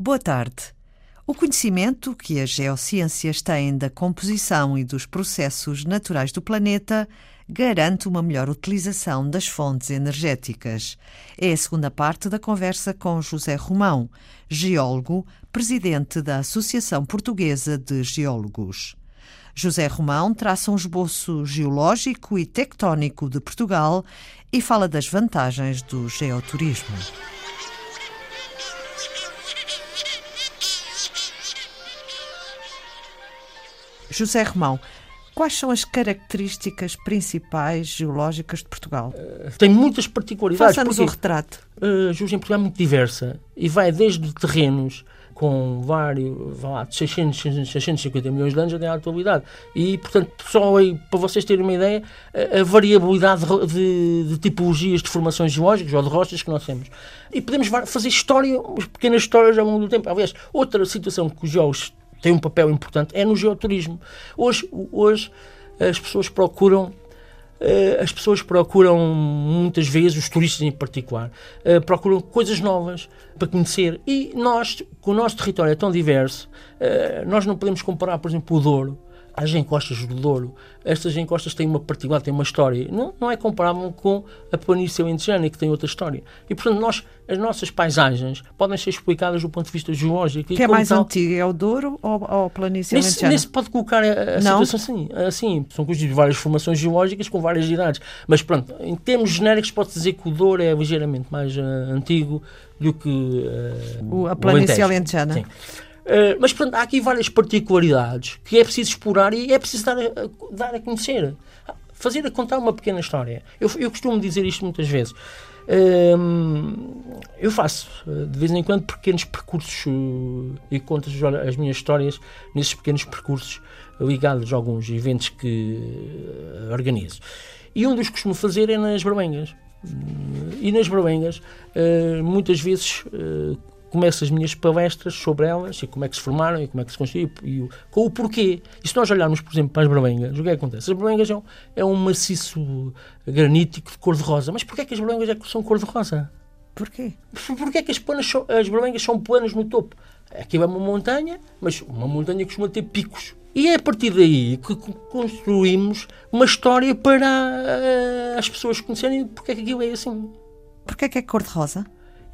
Boa tarde. O conhecimento que as geociências têm da composição e dos processos naturais do planeta garante uma melhor utilização das fontes energéticas. É a segunda parte da conversa com José Romão, geólogo, presidente da Associação Portuguesa de Geólogos. José Romão traça um esboço geológico e tectónico de Portugal e fala das vantagens do geoturismo. José Romão, quais são as características principais geológicas de Portugal? Tem muitas particularidades. Faça-nos um retrato. A geologia em Portugal é muito diversa e vai desde terrenos com vários, vá lá, de 600, 650 milhões de anos até à atualidade. E, portanto, só aí, para vocês terem uma ideia, a, a variabilidade de, de, de, tipologias de formações geológicas ou de rochas que nós temos. E podemos fazer história, pequenas histórias ao longo do tempo. Aliás, outra situação que os geólogos tem um papel importante é no geoturismo. Hoje, hoje as pessoas procuram eh, as pessoas procuram muitas vezes, os turistas em particular, eh, procuram coisas novas para conhecer. E nós, com o nosso território é tão diverso, eh, nós não podemos comparar, por exemplo, o Douro as encostas do Douro, estas encostas têm uma particularidade, têm uma história. Não, não é comparável com a planície alentejana, que tem outra história. E, portanto, nós, as nossas paisagens podem ser explicadas do ponto de vista geológico. Que é mais tal, antigo, é o Douro ou, ou a planície nesse, alentejana? Nesse pode colocar a, a situação assim, assim. São constituídas várias formações geológicas com várias idades. Mas, pronto, em termos genéricos, pode-se dizer que o Douro é ligeiramente mais uh, antigo do que uh, a planície alentejana. Sim. Uh, mas pronto, há aqui várias particularidades que é preciso explorar e é preciso dar a, dar a conhecer. Fazer a contar uma pequena história. Eu, eu costumo dizer isto muitas vezes. Uh, eu faço de vez em quando pequenos percursos uh, e conto as minhas histórias nesses pequenos percursos ligados a alguns eventos que organizo. E um dos que costumo fazer é nas Barbengas. E nas Barbengas, muitas vezes começo as minhas palestras sobre elas e como é que se formaram e como é que se construíram e, o, com o porquê. E se nós olharmos, por exemplo, para as Berlengas, o que é que acontece? As Berlengas é um, é um maciço granítico de cor-de-rosa. Mas porquê é que as Berlengas é que são cor-de-rosa? Porquê? Porquê é que as, planas são, as Berlengas são planas no topo? Aquilo é uma montanha, mas uma montanha que costuma ter picos. E é a partir daí que construímos uma história para uh, as pessoas conhecerem porque é que aquilo é assim. Porquê é que é cor-de-rosa?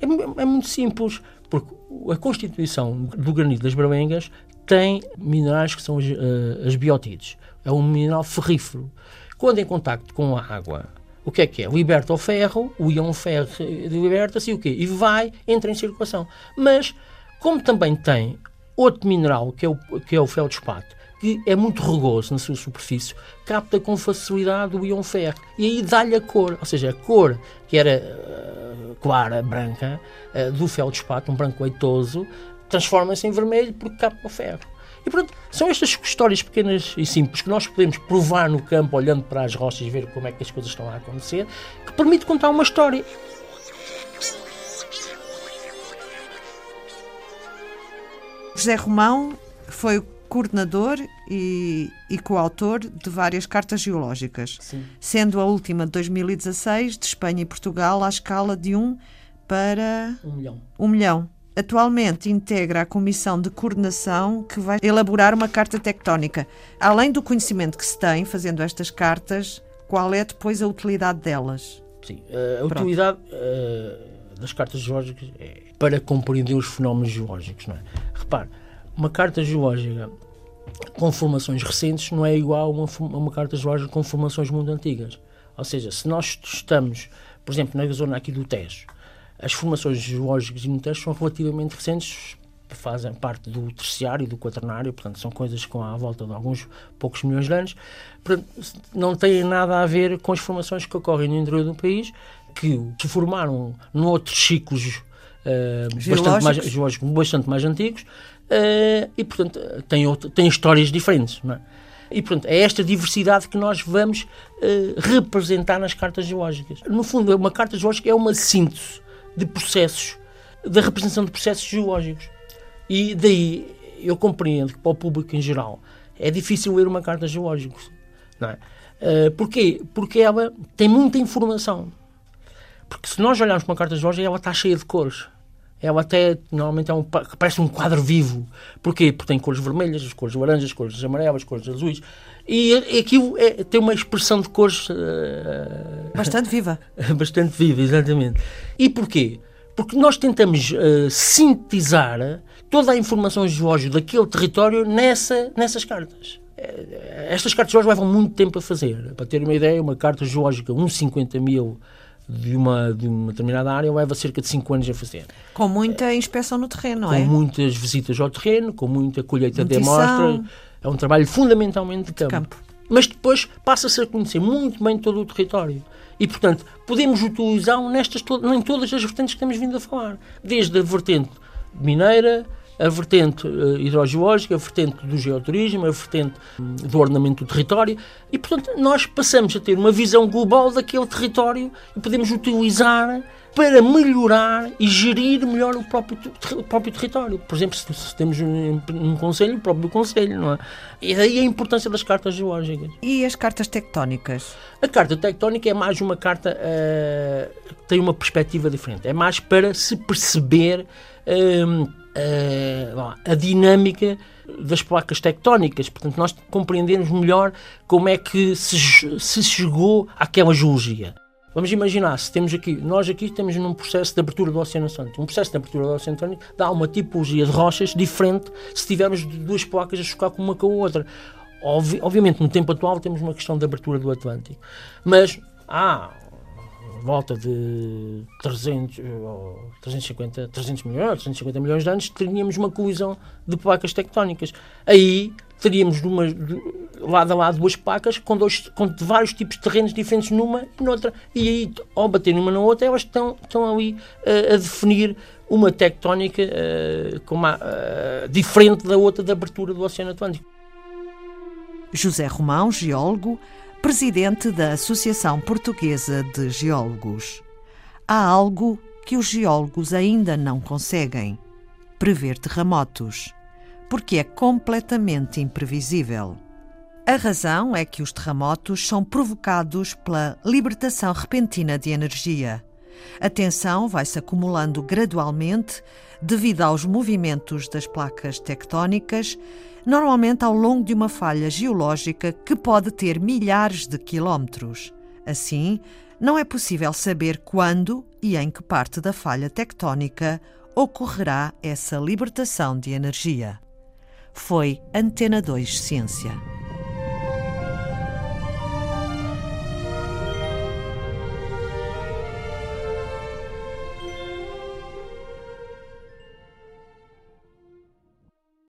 É, é, muito simples, porque a constituição do granito das Barbengas tem minerais que são as, uh, as biotides. É um mineral ferrífero. Quando em contacto com a água, o que é que é? Liberta o ferro, o íon ferro liberta-se e o quê? E vai, entra em circulação. Mas, como também tem outro mineral, que é o, que é o feldespato, que é muito rugoso na sua superfície, capta com facilidade o íon ferro e aí dá-lhe a cor. Ou seja, a cor que era uh, clara, branca, uh, do feldespato, um branco leitoso, transforma-se em vermelho porque capta o ferro. E pronto, são estas histórias pequenas e simples que nós podemos provar no campo, olhando para as rochas ver como é que as coisas estão a acontecer, que permite contar uma história. José Romão foi coordenador e, e coautor de várias cartas geológicas, Sim. sendo a última de 2016 de Espanha e Portugal à escala de 1 para um milhão. Um milhão. Atualmente integra a comissão de coordenação que vai elaborar uma carta tectónica. Além do conhecimento que se tem fazendo estas cartas, qual é depois a utilidade delas? Sim, a Pronto. utilidade uh, das cartas geológicas é para compreender os fenómenos geológicos, não é? Repare, uma carta geológica com formações recentes não é igual a uma, a uma carta geológica com formações muito antigas. Ou seja, se nós estamos, por exemplo, na zona aqui do Tejo, as formações geológicas no Tejo são relativamente recentes, fazem parte do terciário e do quaternário, portanto são coisas com à volta de alguns poucos milhões de anos, portanto, não têm nada a ver com as formações que ocorrem no interior do país, que se formaram noutros ciclos bastante, mais, geológicos bastante mais antigos uh, e, portanto, têm, outro, têm histórias diferentes. Não é? E, portanto, é esta diversidade que nós vamos uh, representar nas cartas geológicas. No fundo, uma carta geológica é uma síntese de processos, da representação de processos geológicos. E daí eu compreendo que para o público em geral é difícil ler uma carta geológica. Não é? Uh, porquê? Porque ela tem muita informação. Porque se nós olharmos para uma carta geológica, ela está cheia de cores ela até normalmente é um, parece um quadro vivo. Porquê? Porque tem cores vermelhas, as cores laranjas, as cores amarelas, as cores azuis. E aquilo é, tem uma expressão de cores. Uh, bastante viva. bastante viva, exatamente. E porquê? Porque nós tentamos uh, sintetizar toda a informação geológica daquele território nessa, nessas cartas. Eh, estas cartas geológicas levam muito tempo a fazer. Para ter uma ideia, uma carta geológica, uns 50 mil de uma, de uma determinada área leva cerca de 5 anos a fazer. Com muita inspeção no terreno, não é? Com muitas visitas ao terreno, com muita colheita de amostra. É um trabalho fundamentalmente de campo. de campo. Mas depois passa-se a conhecer muito bem todo o território. E, portanto, podemos utilizá-lo nestas, em todas as vertentes que temos vindo a falar. Desde a vertente mineira, a vertente uh, hidrogeológica, a vertente do geoturismo, a vertente um, do ordenamento do território e, portanto, nós passamos a ter uma visão global daquele território e podemos utilizar para melhorar e gerir melhor o próprio, o próprio território. Por exemplo, se, se temos um, um conselho, o próprio conselho, não é? E daí a importância das cartas geológicas. E as cartas tectónicas? A carta tectónica é mais uma carta uh, que tem uma perspectiva diferente. É mais para se perceber... Uh, uh, a dinâmica das placas tectónicas. Portanto, nós compreendemos melhor como é que se, se chegou àquela geologia. Vamos imaginar, se temos aqui, nós aqui estamos num processo de abertura do Oceano Atlântico. Um processo de abertura do Oceano Atlântico dá uma tipologia de rochas diferente se tivermos duas placas a chocar com uma com a outra. Obvi obviamente, no tempo atual temos uma questão de abertura do Atlântico. Mas há volta de 300, 350, 300 milhões, 350 milhões de anos, teríamos uma colisão de placas tectónicas. Aí teríamos numa, lado a lado duas placas com, dois, com vários tipos de terrenos diferentes numa e noutra. E aí, ao bater numa na outra, elas estão, estão ali uh, a definir uma tectónica uh, uma, uh, diferente da outra da abertura do Oceano Atlântico. José Romão, geólogo, presidente da Associação Portuguesa de Geólogos. Há algo que os geólogos ainda não conseguem: prever terremotos, porque é completamente imprevisível. A razão é que os terremotos são provocados pela libertação repentina de energia. A tensão vai se acumulando gradualmente devido aos movimentos das placas tectónicas normalmente ao longo de uma falha geológica que pode ter milhares de quilómetros. Assim, não é possível saber quando e em que parte da falha tectónica ocorrerá essa libertação de energia. Foi Antena 2 Ciência.